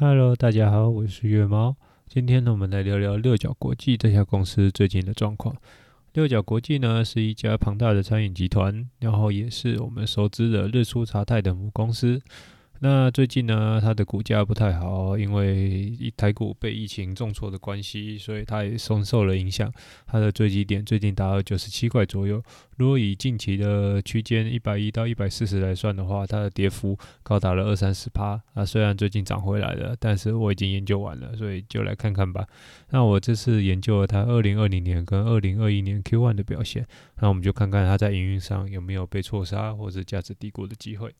Hello，大家好，我是月猫。今天呢，我们来聊聊六角国际这家公司最近的状况。六角国际呢是一家庞大的餐饮集团，然后也是我们熟知的日出茶太的母公司。那最近呢，它的股价不太好，因为台股被疫情重挫的关系，所以它也受受了影响。它的最低点最近达到九十七块左右。如果以近期的区间一百一到一百四十来算的话，它的跌幅高达了二三十趴。啊，虽然最近涨回来了，但是我已经研究完了，所以就来看看吧。那我这次研究了它二零二零年跟二零二一年 Q1 的表现，那我们就看看它在营运上有没有被错杀或者价值低估的机会。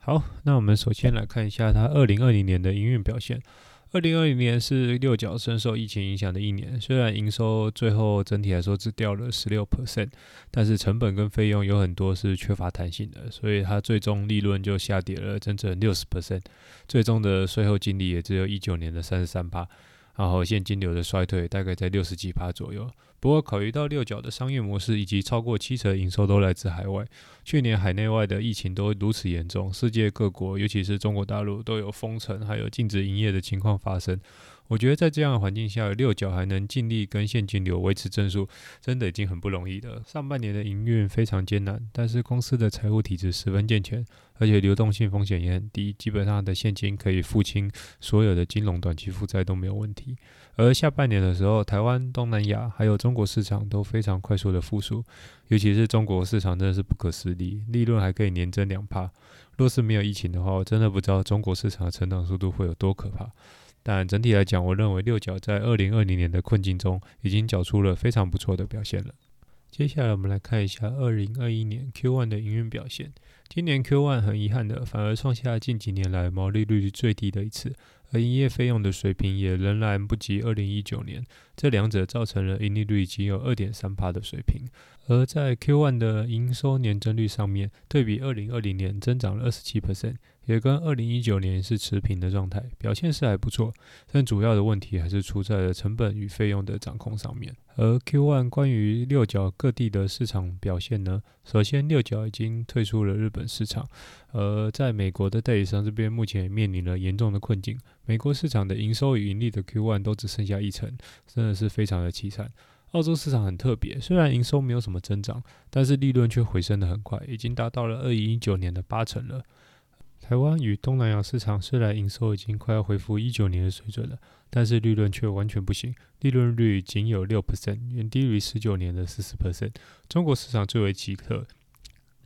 好，那我们首先来看一下它二零二零年的营运表现。二零二零年是六角深受疫情影响的一年，虽然营收最后整体来说只掉了十六 percent，但是成本跟费用有很多是缺乏弹性的，所以它最终利润就下跌了整整六十 percent，最终的税后净利也只有一九年的三十三趴。然后现金流的衰退大概在六十几趴左右。不过考虑到六角的商业模式以及超过七成营收都来自海外，去年海内外的疫情都如此严重，世界各国尤其是中国大陆都有封城还有禁止营业的情况发生。我觉得在这样的环境下，六角还能尽力跟现金流维持正数，真的已经很不容易了。上半年的营运非常艰难，但是公司的财务体制十分健全，而且流动性风险也很低，基本上的现金可以付清所有的金融短期负债都没有问题。而下半年的时候，台湾、东南亚还有中国市场都非常快速的复苏，尤其是中国市场真的是不可思议，利润还可以年增两帕。若是没有疫情的话，我真的不知道中国市场的成长速度会有多可怕。但整体来讲，我认为六角在二零二零年的困境中，已经缴出了非常不错的表现了。接下来我们来看一下二零二一年 Q1 的营运表现。今年 Q1 很遗憾的，反而创下近几年来毛利率最低的一次，而营业费用的水平也仍然不及二零一九年。这两者造成了盈利率仅有二点三的水平。而在 Q1 的营收年增率上面，对比二零二零年增长了二十七 percent。也跟二零一九年是持平的状态，表现是还不错，但主要的问题还是出在了成本与费用的掌控上面。而 Q1 关于六角各地的市场表现呢？首先，六角已经退出了日本市场，而在美国的代理商这边目前面临了严重的困境，美国市场的营收与盈利的 Q1 都只剩下一成，真的是非常的凄惨。澳洲市场很特别，虽然营收没有什么增长，但是利润却回升的很快，已经达到了二零一九年的八成了。台湾与东南亚市场虽然营收已经快要恢复一九年的水准了，但是利润却完全不行，利润率仅有六 percent，远低于十九年的四十 percent。中国市场最为奇特，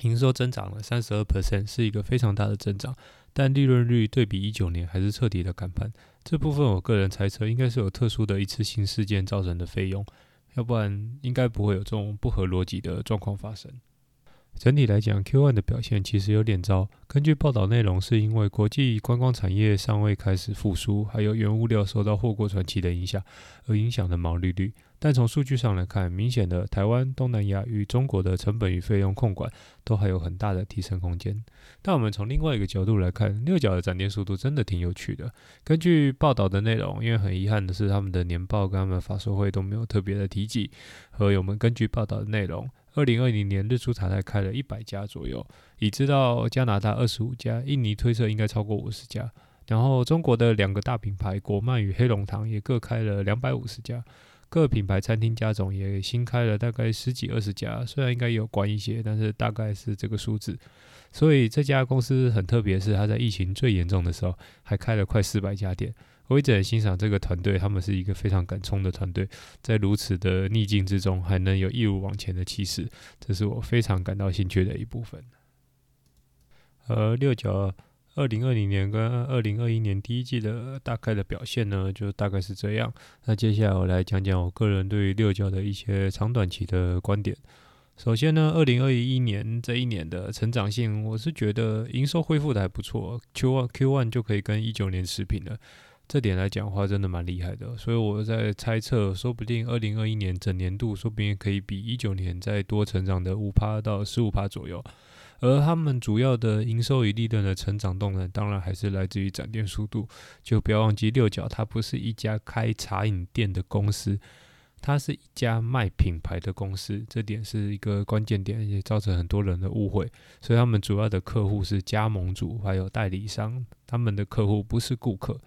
营收增长了三十二 percent，是一个非常大的增长，但利润率对比一九年还是彻底的砍盘。这部分我个人猜测，应该是有特殊的一次性事件造成的费用，要不然应该不会有这种不合逻辑的状况发生。整体来讲，Q1 的表现其实有点糟。根据报道内容，是因为国际观光产业尚未开始复苏，还有原物料受到货柜传奇的影响，而影响的毛利率。但从数据上来看，明显的台湾、东南亚与中国的成本与费用控管都还有很大的提升空间。但我们从另外一个角度来看，六角的展店速度真的挺有趣的。根据报道的内容，因为很遗憾的是，他们的年报跟他们发售会都没有特别的提及。和我们根据报道的内容。二零二零年，日出茶台开了一百家左右，已知道加拿大二十五家，印尼推测应该超过五十家。然后中国的两个大品牌国漫与黑龙堂也各开了两百五十家，各品牌餐厅家总也新开了大概十几二十家，虽然应该有关一些，但是大概是这个数字。所以这家公司很特别，是它在疫情最严重的时候还开了快四百家店。我一直很欣赏这个团队，他们是一个非常敢冲的团队，在如此的逆境之中，还能有一如往前的气势，这是我非常感到兴趣的一部分。而六角二零二零年跟二零二一年第一季的大概的表现呢，就大概是这样。那接下来我来讲讲我个人对于六角的一些长短期的观点。首先呢，二零二一年这一年的成长性，我是觉得营收恢复的还不错，Q one Q one 就可以跟一九年持平了。这点来讲的话，真的蛮厉害的，所以我在猜测，说不定二零二一年整年度，说不定可以比一九年再多成长的五趴到十五趴左右。而他们主要的营收与利润的成长动能，当然还是来自于展店速度。就不要忘记，六角它不是一家开茶饮店的公司。它是一家卖品牌的公司，这点是一个关键点，也造成很多人的误会。所以他们主要的客户是加盟主还有代理商，他们的客户不是顾客。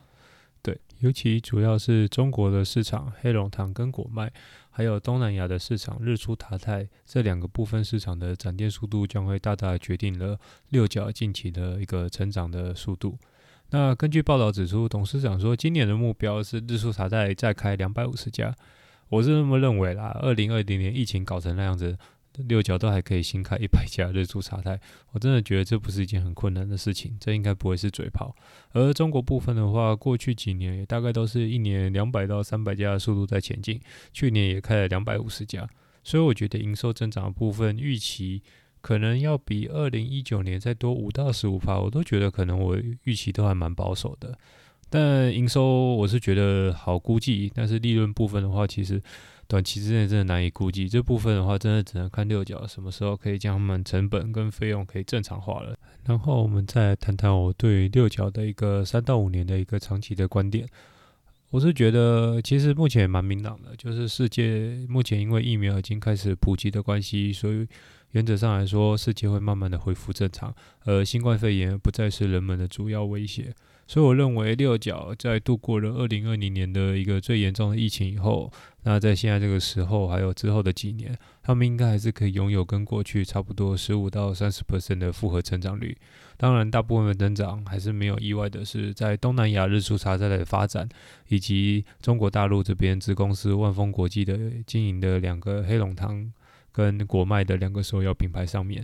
尤其主要是中国的市场，黑龙堂跟果麦，还有东南亚的市场，日出塔泰这两个部分市场的展店速度，将会大大决定了六角近期的一个成长的速度。那根据报道指出，董事长说，今年的目标是日出茶泰再开两百五十家。我是这么认为啦。二零二零年疫情搞成那样子。六角都还可以新开一百家日出茶台，我真的觉得这不是一件很困难的事情，这应该不会是嘴炮。而中国部分的话，过去几年也大概都是一年两百到三百家的速度在前进，去年也开了两百五十家，所以我觉得营收增长的部分预期可能要比二零一九年再多五到十五趴，我都觉得可能我预期都还蛮保守的。但营收我是觉得好估计，但是利润部分的话，其实。短期之内真的难以估计，这部分的话，真的只能看六角什么时候可以将他们成本跟费用可以正常化了。然后我们再谈谈我对六角的一个三到五年的一个长期的观点。我是觉得其实目前也蛮明朗的，就是世界目前因为疫苗已经开始普及的关系，所以原则上来说，世界会慢慢的恢复正常，而新冠肺炎不再是人们的主要威胁。所以我认为六角在度过了二零二零年的一个最严重的疫情以后，那在现在这个时候还有之后的几年，他们应该还是可以拥有跟过去差不多十五到三十 percent 的复合成长率。当然，大部分的增长还是没有意外的是在东南亚日出茶在的发展，以及中国大陆这边子公司万丰国际的经营的两个黑龙汤跟国脉的两个首要品牌上面。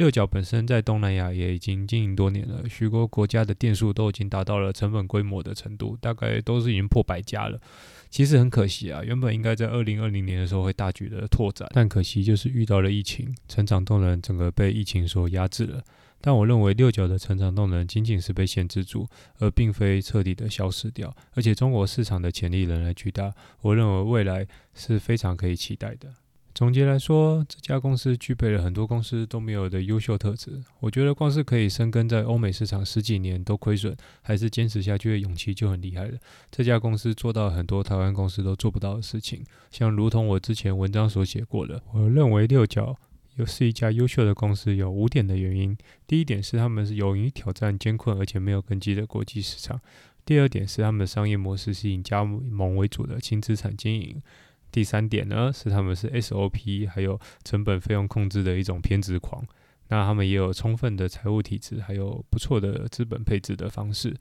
六角本身在东南亚也已经经营多年了，许多国家的店数都已经达到了成本规模的程度，大概都是已经破百家了。其实很可惜啊，原本应该在二零二零年的时候会大举的拓展，但可惜就是遇到了疫情，成长动能整个被疫情所压制了。但我认为六角的成长动能仅仅是被限制住，而并非彻底的消失掉。而且中国市场的潜力仍然巨大，我认为未来是非常可以期待的。总结来说，这家公司具备了很多公司都没有的优秀特质。我觉得光是可以生根在欧美市场十几年都亏损，还是坚持下去的勇气就很厉害了。这家公司做到很多台湾公司都做不到的事情，像如同我之前文章所写过的，我认为六角又是一家优秀的公司，有五点的原因。第一点是他们是勇于挑战艰困而且没有根基的国际市场；第二点是他们的商业模式是以加盟为主的轻资产经营。第三点呢，是他们是 SOP 还有成本费用控制的一种偏执狂。那他们也有充分的财务体制，还有不错的资本配置的方式。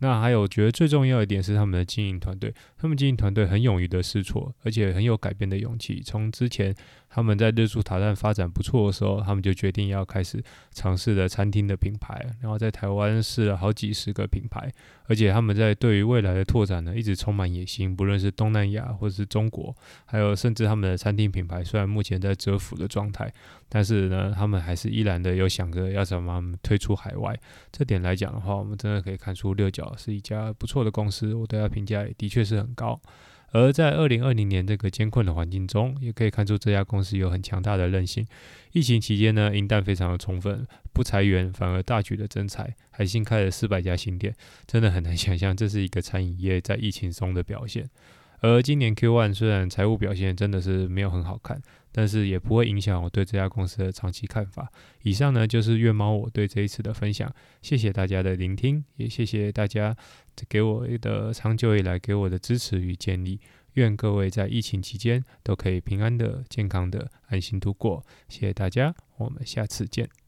那还有，我觉得最重要一点是他们的经营团队，他们经营团队很勇于的试错，而且很有改变的勇气。从之前他们在日出塔站发展不错的时候，他们就决定要开始尝试的餐厅的品牌，然后在台湾试了好几十个品牌，而且他们在对于未来的拓展呢，一直充满野心，不论是东南亚或者是中国，还有甚至他们的餐厅品牌，虽然目前在蛰伏的状态，但是呢，他们还是依然的有想着要怎么推出海外。这点来讲的话，我们真的可以看出六角。是一家不错的公司，我对它评价也的确是很高。而在二零二零年这个艰困的环境中，也可以看出这家公司有很强大的韧性。疫情期间呢，银弹非常的充分，不裁员反而大举的增财，还新开了四百家新店，真的很难想象这是一个餐饮业在疫情中的表现。而今年 Q1 虽然财务表现真的是没有很好看。但是也不会影响我对这家公司的长期看法。以上呢就是月猫我对这一次的分享，谢谢大家的聆听，也谢谢大家给我的长久以来给我的支持与建议。愿各位在疫情期间都可以平安的、健康的、安心度过。谢谢大家，我们下次见。